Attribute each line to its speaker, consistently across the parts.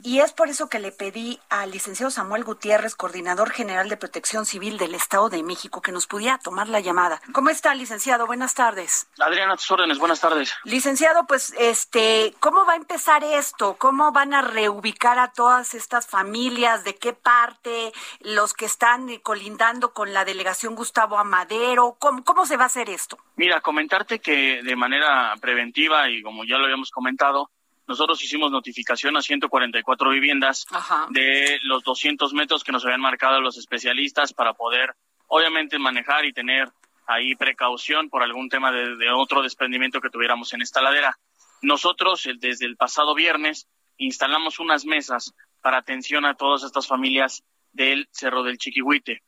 Speaker 1: Y es por eso que le pedí al licenciado Samuel Gutiérrez, coordinador general de Protección Civil del Estado de México, que nos pudiera tomar la llamada. ¿Cómo está, licenciado? Buenas tardes.
Speaker 2: Adriana, tus órdenes. Buenas tardes.
Speaker 1: Licenciado, pues, este, ¿cómo va a empezar esto? ¿Cómo van a reubicar a todas estas familias? ¿De qué parte? ¿Los que están colindando con la delegación Gustavo Amadero? ¿Cómo, cómo se va a hacer esto?
Speaker 2: Mira, comentarte que de manera preventiva y como ya lo habíamos comentado, nosotros hicimos notificación a 144 viviendas
Speaker 1: Ajá.
Speaker 2: de los 200 metros que nos habían marcado los especialistas para poder, obviamente, manejar y tener ahí precaución por algún tema de, de otro desprendimiento que tuviéramos en esta ladera. Nosotros, desde el pasado viernes, instalamos unas mesas para atención a todas estas familias del Cerro del Chiquihuite.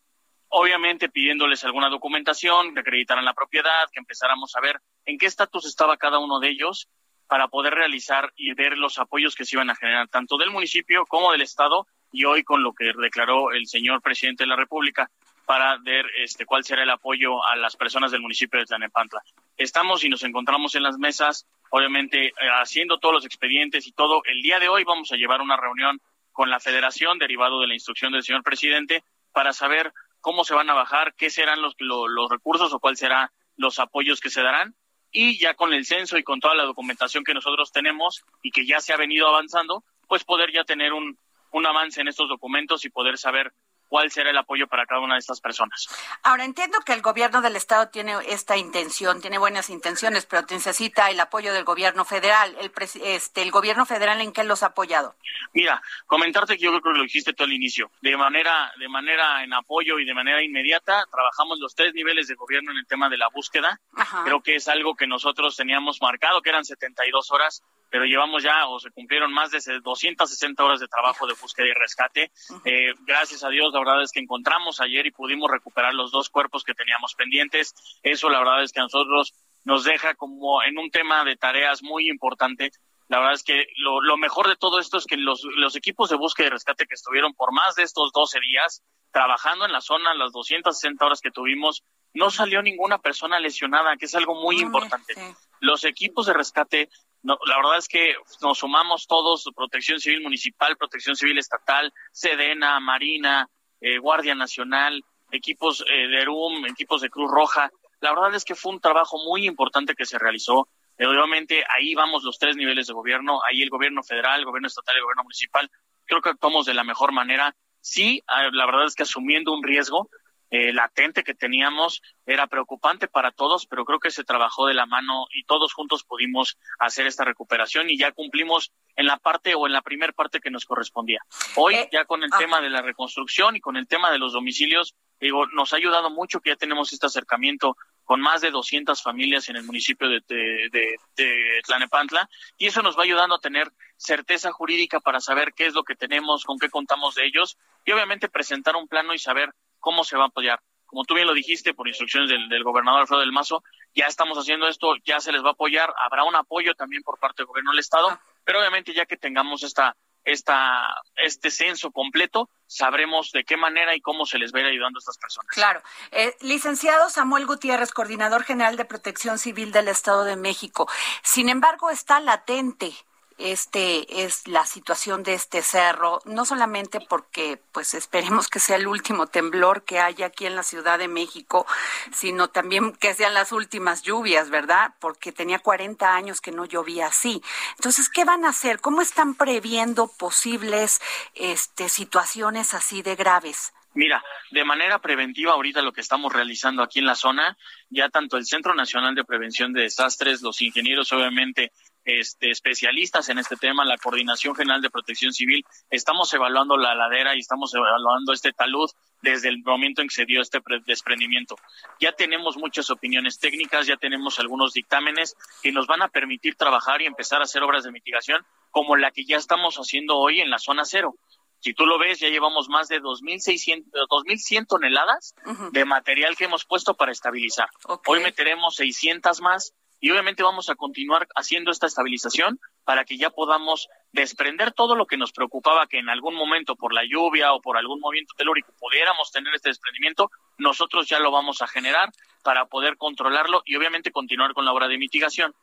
Speaker 2: Obviamente pidiéndoles alguna documentación, que acreditaran la propiedad, que empezáramos a ver en qué estatus estaba cada uno de ellos para poder realizar y ver los apoyos que se iban a generar tanto del municipio como del Estado y hoy con lo que declaró el señor presidente de la República para ver este cuál será el apoyo a las personas del municipio de Tlanepantla. Estamos y nos encontramos en las mesas, obviamente eh, haciendo todos los expedientes y todo. El día de hoy vamos a llevar una reunión con la Federación derivado de la instrucción del señor presidente para saber cómo se van a bajar, qué serán los, lo- los recursos o cuál serán los apoyos que se darán y ya con el censo y con toda la documentación que nosotros tenemos y que ya se ha venido avanzando, pues poder ya tener un, un avance en estos documentos y poder saber cuál será el apoyo para cada una de estas personas.
Speaker 1: Ahora entiendo que el gobierno del estado tiene esta intención, tiene buenas intenciones, pero necesita el apoyo del gobierno federal. El, este, el gobierno federal en qué los ha apoyado.
Speaker 2: Mira, comentarte que yo creo que lo dijiste tú al inicio. De manera, de manera en apoyo y de manera inmediata, trabajamos los tres niveles de gobierno en el tema de la búsqueda.
Speaker 1: Ajá.
Speaker 2: Creo que es algo que nosotros teníamos marcado, que eran 72 horas, pero llevamos ya o se cumplieron más de 260 horas de trabajo de búsqueda y rescate. Eh, gracias a Dios, la verdad es que encontramos ayer y pudimos recuperar los dos cuerpos que teníamos pendientes. Eso, la verdad es que a nosotros nos deja como en un tema de tareas muy importante. La verdad es que lo, lo mejor de todo esto es que los, los equipos de búsqueda y rescate que estuvieron por más de estos 12 días trabajando en la zona, las 260 horas que tuvimos, no salió ninguna persona lesionada, que es algo muy
Speaker 1: No,
Speaker 2: importante.
Speaker 1: sí.
Speaker 2: Los equipos de rescate, no, la verdad es que nos sumamos todos, Protección Civil Municipal, Protección Civil Estatal, Sedena, Marina, eh, Guardia Nacional, equipos eh, de ERUM, equipos de Cruz Roja. La verdad es que fue un trabajo muy importante que se realizó. Eh, obviamente ahí vamos los tres niveles de gobierno, ahí el gobierno federal, el gobierno estatal y el gobierno municipal. Creo que actuamos de la mejor manera. Sí, eh, la verdad es que asumiendo un riesgo, eh, latente que teníamos era preocupante para todos, pero creo que se trabajó de la mano y todos juntos pudimos hacer esta recuperación y ya cumplimos en la parte o en la primera parte que nos correspondía. Hoy
Speaker 1: Eh,
Speaker 2: ya con el
Speaker 1: ah.
Speaker 2: tema de la reconstrucción y con el tema de los domicilios, digo, nos ha ayudado mucho que ya tenemos este acercamiento con más de 200 familias en el municipio de, de, de- de Tlanepantla y eso nos va ayudando a tener certeza jurídica para saber qué es lo que tenemos, con qué contamos de ellos y obviamente presentar un plano y saber cómo se va a apoyar. Como tú bien lo dijiste, por instrucciones del, gobernador Alfredo del Mazo, ya estamos haciendo esto, ya se les va a apoyar, habrá un apoyo también por parte del gobierno del Estado, pero obviamente ya que tengamos esta, esta, este censo completo, sabremos de qué manera y cómo se les va a ir ayudando a estas personas.
Speaker 1: Claro. Eh, licenciado Samuel Gutiérrez, coordinador general de Protección Civil del Estado de México. Sin embargo, está latente este es la situación de este cerro, no solamente porque pues esperemos que sea el último temblor que haya aquí en la Ciudad de México, sino también que sean las últimas lluvias, ¿verdad? Porque tenía 40 años que no llovía así. Entonces, ¿qué van a hacer? ¿Cómo están previendo posibles este situaciones así de graves?
Speaker 2: Mira, de manera preventiva ahorita lo que estamos realizando aquí en la zona, ya tanto el Centro Nacional de Prevención de Desastres, los ingenieros obviamente este, especialistas en este tema, la Coordinación General de Protección Civil, estamos evaluando la ladera y estamos evaluando este talud desde el momento en que se dio este desprendimiento. Ya tenemos muchas opiniones técnicas, ya tenemos algunos dictámenes que nos van a permitir trabajar y empezar a hacer obras de mitigación como la que ya estamos haciendo hoy en la zona cero. Si tú lo ves, ya llevamos más de 2.600, 2.100 toneladas de material que hemos puesto para estabilizar. Hoy meteremos 600 más y obviamente vamos a continuar haciendo esta estabilización para que ya podamos desprender todo lo que nos preocupaba que en algún momento por la lluvia o por algún movimiento telúrico pudiéramos tener este desprendimiento, nosotros ya lo vamos a generar para poder controlarlo y obviamente continuar con la obra de mitigación.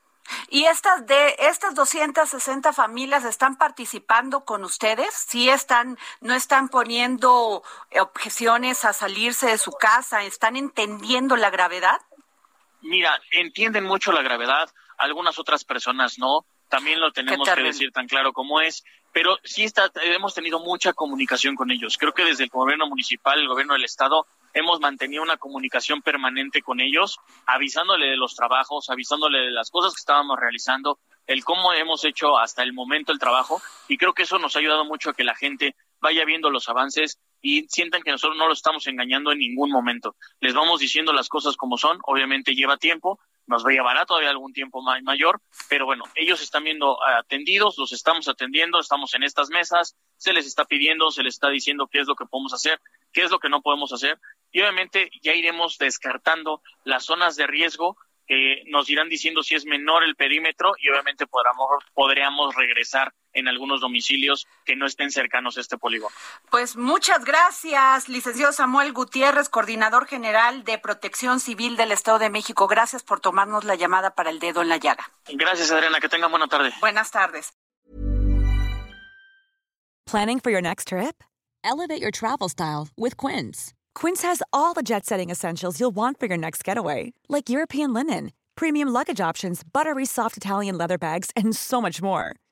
Speaker 1: ¿Y estas de estas 260 familias están participando con ustedes? ¿Sí están no están poniendo objeciones a salirse de su casa? ¿Están entendiendo la gravedad?
Speaker 2: Mira, entienden mucho la gravedad, algunas otras personas no. También lo tenemos que decir tan claro como es, pero sí está, hemos tenido mucha comunicación con ellos. Creo que desde el gobierno municipal, el gobierno del estado, hemos mantenido una comunicación permanente con ellos, avisándole de los trabajos, avisándole de las cosas que estábamos realizando, el cómo hemos hecho hasta el momento el trabajo, y creo que eso nos ha ayudado mucho a que la gente vaya viendo los avances y sientan que nosotros no los estamos engañando en ningún momento. Les vamos diciendo las cosas como son, obviamente lleva tiempo, nos va a llevar todavía algún tiempo mayor, pero bueno, ellos están viendo atendidos, los estamos atendiendo, estamos en estas mesas, se les está pidiendo, se les está diciendo qué es lo que podemos hacer, qué es lo que no podemos hacer, y obviamente ya iremos descartando las zonas de riesgo que nos irán diciendo si es menor el perímetro y obviamente podríamos regresar en algunos domicilios que no estén cercanos a este polígono.
Speaker 1: Pues muchas gracias, licenciado Samuel Gutiérrez, coordinador general de Protección Civil del Estado de México. Gracias por tomarnos la llamada para el dedo en la llaga.
Speaker 2: Gracias, Adriana. Que tengan buena tarde.
Speaker 1: Buenas tardes.
Speaker 3: Planning for your next trip? Elevate your travel style with Quince. Quince has all the jet-setting essentials you'll want for your next getaway, like European linen, premium luggage options, buttery soft Italian leather bags, and so much more